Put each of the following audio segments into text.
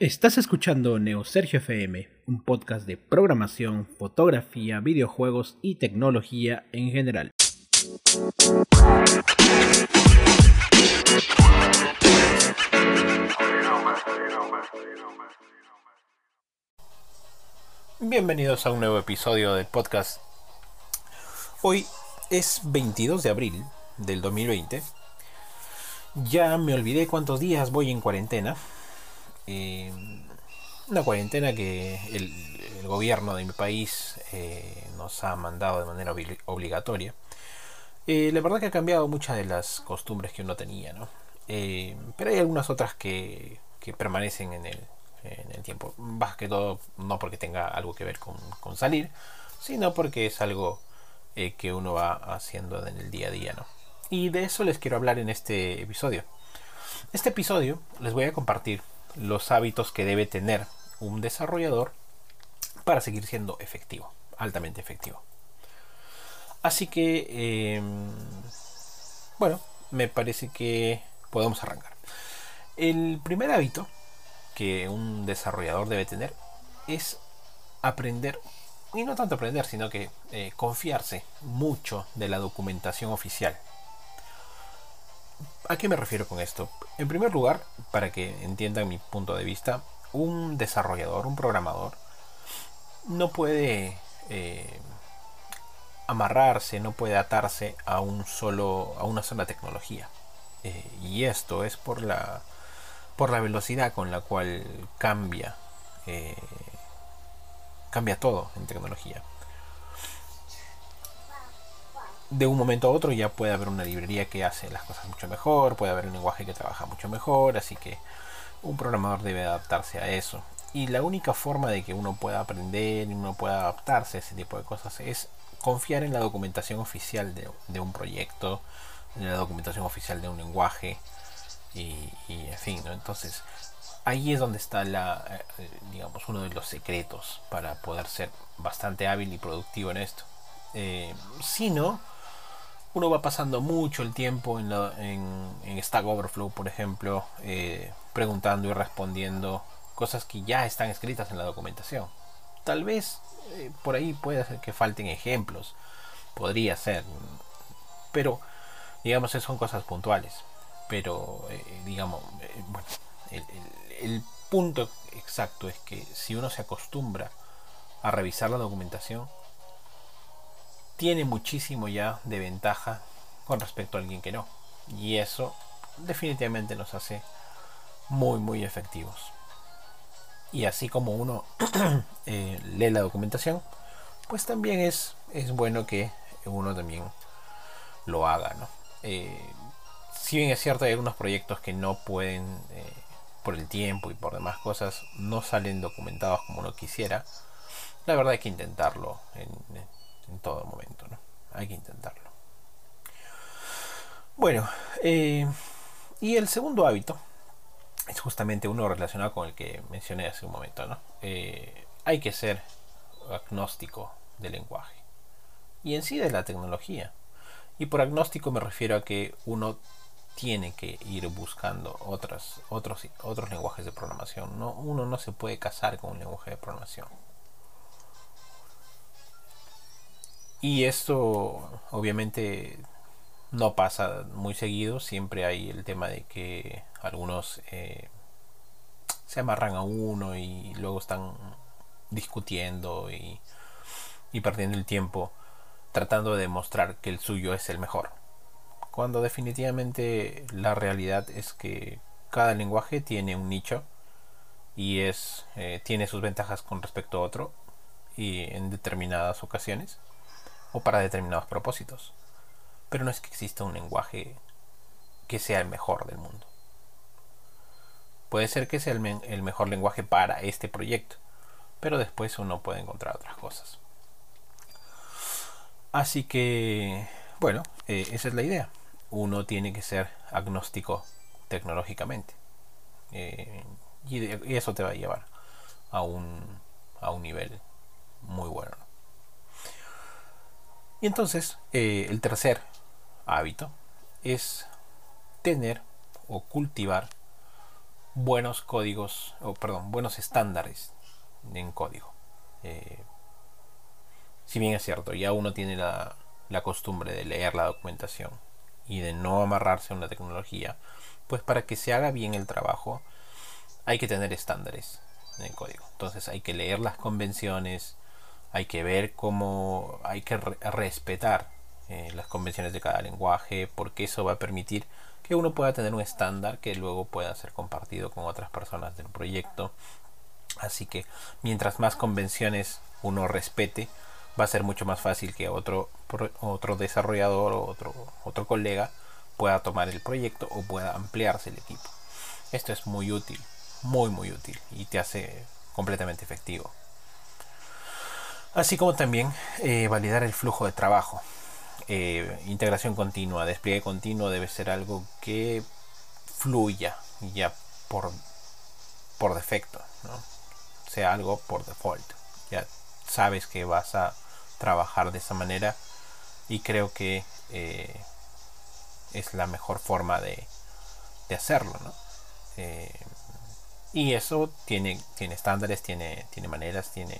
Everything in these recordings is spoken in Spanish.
Estás escuchando Neo Sergio FM, un podcast de programación, fotografía, videojuegos y tecnología en general. Bienvenidos a un nuevo episodio del podcast. Hoy es 22 de abril del 2020. Ya me olvidé cuántos días voy en cuarentena eh, una cuarentena que el, gobierno de mi país eh, nos ha mandado de manera obligatoria. Eh, la verdad que ha cambiado muchas de las costumbres que uno tenía, ¿no? pero hay algunas otras que, permanecen en el, en el, tiempo. Más que todo, no porque tenga algo que ver con, con salir, sino porque es algo que uno va haciendo en el día a día, ¿no? Y de eso les quiero hablar en este episodio. Este episodio les voy a compartir los hábitos que debe tener un desarrollador para seguir siendo efectivo, altamente efectivo. Así que, em, bueno, me parece que podemos arrancar. El primer hábito que un desarrollador debe tener es aprender, y no tanto aprender, sino que eh, confiarse mucho de la documentación oficial ¿A qué me refiero con esto? En primer lugar, para que entiendan mi punto de vista, un desarrollador, un programador, no puede eh, amarrarse, no puede atarse a un solo, a una sola tecnología. Eh, y esto es por la, por la velocidad con la cual cambia, eh, cambia todo en tecnología de un momento a otro ya puede haber una librería que hace las cosas mucho mejor, puede haber un lenguaje que trabaja mucho mejor, así que un programador debe adaptarse a eso. Y la única forma de que uno pueda aprender y uno pueda adaptarse a ese tipo de cosas es confiar en la documentación oficial de, un proyecto, en la documentación oficial de un lenguaje y, en fin, entonces ahí es donde está la, eh, digamos, uno de los secretos para poder ser bastante hábil y productivo en esto. Eh, si no, uno va pasando mucho el tiempo en, en, Stack Overflow, por ejemplo, eh, preguntando y respondiendo cosas que ya están escritas en la documentación. Tal vez eh, por ahí puede ser que falten ejemplos, podría ser, pero digamos, son cosas puntuales. Pero, eh, digamos, bueno, el punto exacto es que si uno se acostumbra a revisar la documentación, tiene muchísimo ya de ventaja con respecto a alguien que no. Y eso definitivamente nos hace muy, muy efectivos. Y así como uno eh, lee la documentación, pues también es, es bueno que uno también lo haga. ¿no? Eh, si bien es cierto, hay algunos proyectos que no pueden, eh, por el tiempo y por demás cosas, no salen documentados como uno quisiera, la verdad hay que intentarlo en, en todo momento, ¿no? Hay que intentarlo. Bueno, eh, y el segundo hábito es justamente uno relacionado con el que mencioné hace un momento, ¿no? Eh, hay que ser agnóstico del lenguaje y en sí de la tecnología. Y por agnóstico me refiero a que uno tiene que ir buscando otras, otros, otros lenguajes de programación. ¿no? Uno no se puede casar con un lenguaje de programación. Y esto obviamente no pasa muy seguido, siempre hay el tema de que algunos eh, se amarran a uno y luego están discutiendo y, y perdiendo el tiempo tratando de demostrar que el suyo es el mejor. Cuando definitivamente la realidad es que cada lenguaje tiene un nicho y es eh, tiene sus ventajas con respecto a otro y en determinadas ocasiones o para determinados propósitos. Pero no es que exista un lenguaje que sea el mejor del mundo. Puede ser que sea el, mejor lenguaje para este proyecto, pero después uno puede encontrar otras cosas. Así que, bueno, eh, esa es la idea. Uno tiene que ser agnóstico tecnológicamente. Eh, y, eso te va a llevar a un, a un nivel muy bueno. Y entonces, eh, el tercer hábito es tener o cultivar buenos códigos, o perdón, buenos estándares en código. Eh, si bien es cierto, ya uno tiene la, la costumbre de leer la documentación y de no amarrarse a una tecnología, pues para que se haga bien el trabajo hay que tener estándares en el código. Entonces hay que leer las convenciones, hay que ver cómo hay que respetar eh, las convenciones de cada lenguaje, porque eso va a permitir que uno pueda tener un estándar que luego pueda ser compartido con otras personas del proyecto. Así que mientras más convenciones uno respete, va a ser mucho más fácil que otro, otro desarrollador o otro, otro colega pueda tomar el proyecto o pueda ampliarse el equipo. Esto es muy útil, muy muy útil y te hace completamente efectivo. Así como también eh, validar el flujo de trabajo. Eh, integración continua, despliegue continuo debe ser algo que fluya ya por, por defecto, sea algo por default. Ya sabes que vas a trabajar de esa manera y creo que eh, es la mejor forma de, de hacerlo. y eso tiene, tiene estándares, tiene, tiene maneras, tiene,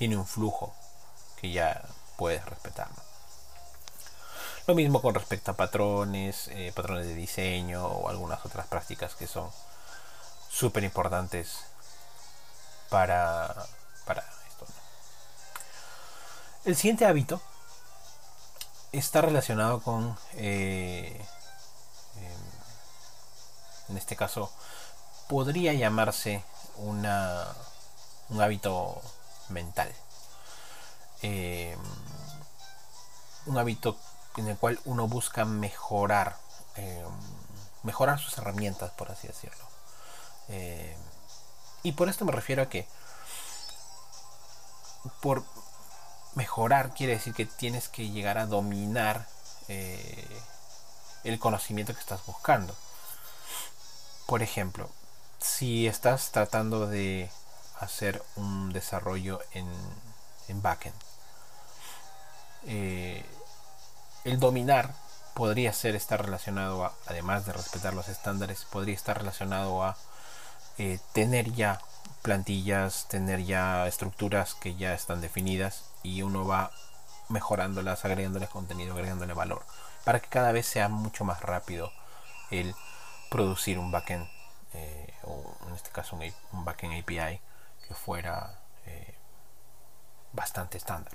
tiene un flujo que ya puedes respetar. Lo mismo con respecto a patrones, eh, patrones de diseño o algunas otras prácticas que son súper importantes para, para esto. El siguiente hábito está relacionado con, eh, em, en este caso, podría llamarse una, un hábito mental. Em, un hábito en el cual uno busca mejorar, em, mejorar sus herramientas, por así decirlo. Em, y por esto me refiero a que por mejorar quiere decir que tienes que llegar a dominar eh, el conocimiento que estás buscando. Por ejemplo, si estás tratando de hacer un desarrollo en, en backend. Eh, el dominar podría ser estar relacionado a, además de respetar los estándares, podría estar relacionado a eh, tener ya plantillas, tener ya estructuras que ya están definidas y uno va mejorándolas, agregándoles contenido, agregándole valor, para que cada vez sea mucho más rápido el producir un backend, eh, o en este caso un backend API fuera eh, bastante estándar.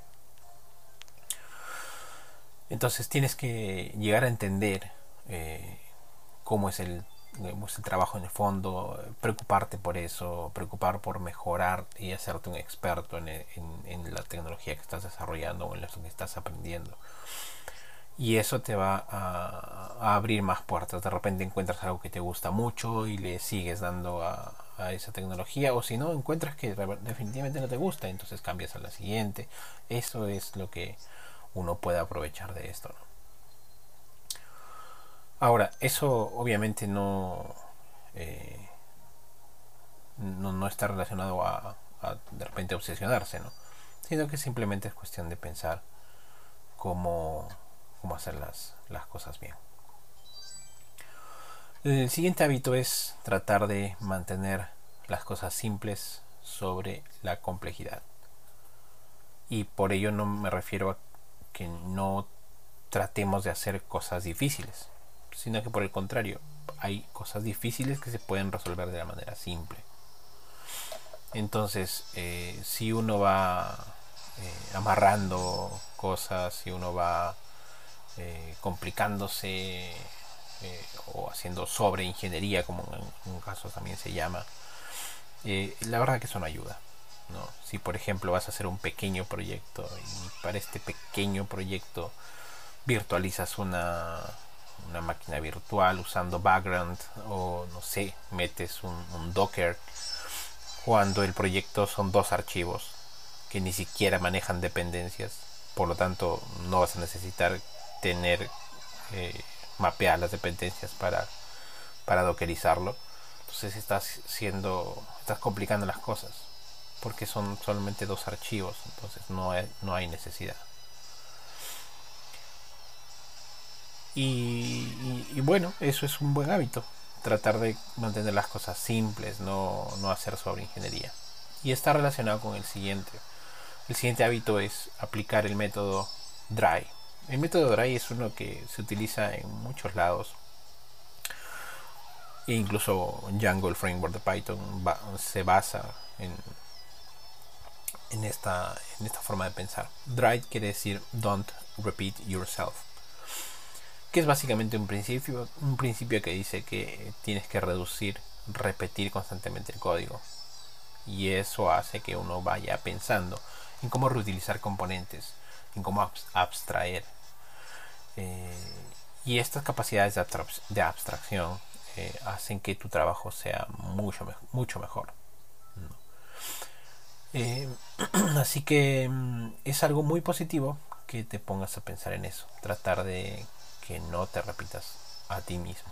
Entonces tienes que llegar a entender eh, cómo, es el, trabajo en el fondo, preocuparte por eso, preocupar por mejorar y hacerte un experto en la tecnología que estás desarrollando o en lo que estás aprendiendo y eso te va a, abrir más puertas. De repente encuentras algo que te gusta mucho y le sigues dando a, esa tecnología o si no encuentras que definitivamente no te gusta, entonces cambias a la siguiente. Eso es lo que uno puede aprovechar de esto. Ahora, eso obviamente no, eh, no, no, está relacionado a, a de repente obsesionarse, ¿no? sino que simplemente es cuestión de pensar cómo cómo hacer las, cosas bien. El siguiente hábito es tratar de mantener las cosas simples sobre la complejidad. Y por ello no me refiero a que no tratemos de hacer cosas difíciles, sino que por el contrario, hay cosas difíciles que se pueden resolver de la manera simple. Entonces, eh, si uno va eh, amarrando cosas, si uno va eh, complicándose eh, o haciendo sobre ingeniería como en un caso también se llama eh, la verdad que eso no ayuda ¿no? si por ejemplo vas a hacer un pequeño proyecto y para este pequeño proyecto virtualizas una, una máquina virtual usando background o no sé metes un, un docker cuando el proyecto son dos archivos que ni siquiera manejan dependencias por lo tanto no vas a necesitar tener eh, mapear las dependencias para, para dockerizarlo. Entonces estás siendo, estás complicando las cosas porque son solamente dos archivos, entonces no hay, no hay necesidad. Y, y, bueno, eso es un buen hábito. tratar de mantener las cosas simples, no, no hacer sobre ingeniería. Y está relacionado con el siguiente. El siguiente hábito es aplicar el método DRY. El método DRY es uno que se utiliza en muchos lados. E incluso Django, el framework de Python, se basa en, en, esta, forma de pensar. DRY quiere decir Don't Repeat Yourself que es básicamente un principio, un principio que dice que tienes que reducir, repetir constantemente el código. Y eso hace que uno vaya pensando en cómo reutilizar componentes, en cómo abstraer. Eh, y estas capacidades de, abstracción eh, hacen que tu trabajo sea mucho, mucho mejor. Eh, así que mm, es algo muy positivo que te pongas a pensar en eso, tratar de que no te repitas a ti mismo.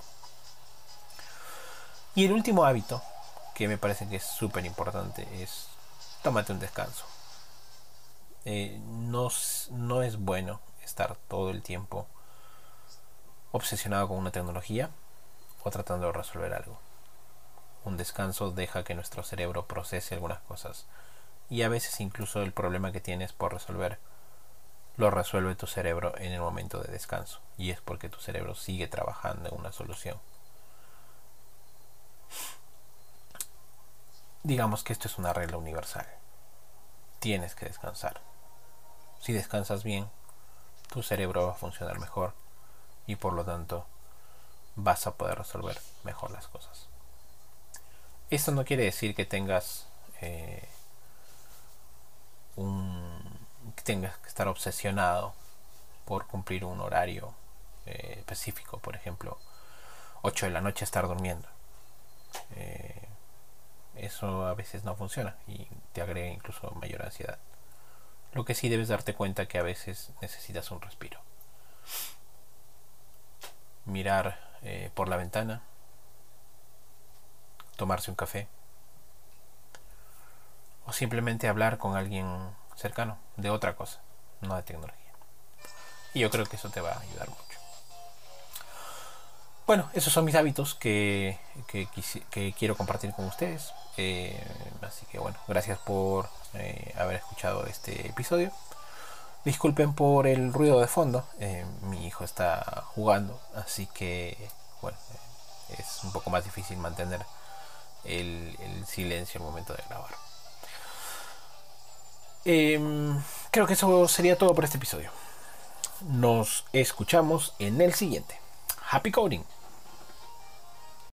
Y el último hábito, que me parece que es súper importante, es tómate un descanso. Eh, no, no es bueno estar todo el tiempo obsesionado con una tecnología o tratando de resolver algo. Un descanso deja que nuestro cerebro procese algunas cosas y a veces incluso el problema que tienes por resolver lo resuelve tu cerebro en el momento de descanso y es porque tu cerebro sigue trabajando en una solución. Digamos que esto es una regla universal. Tienes que descansar. Si descansas bien, tu cerebro va a funcionar mejor y por lo tanto vas a poder resolver mejor las cosas. Esto no quiere decir que tengas eh, un que tengas que estar obsesionado por cumplir un horario eh, específico, por ejemplo, 8 de la noche estar durmiendo. Eh, eso a veces no funciona y te agrega incluso mayor ansiedad. Lo que sí debes darte cuenta que a veces necesitas un respiro. Mirar eh, por la ventana, tomarse un café o simplemente hablar con alguien cercano, de otra cosa, no de tecnología. Y yo creo que eso te va a ayudar mucho. Bueno, esos son mis hábitos que, que, quiero compartir con ustedes. Eh, así que bueno, gracias por eh, haber escuchado este episodio. Disculpen por el ruido de fondo. Eh, mi hijo está jugando, así que bueno, es un poco más difícil mantener el, el silencio al momento de grabar. Em, creo que eso sería todo por este episodio. Nos escuchamos en el siguiente. Happy Coding.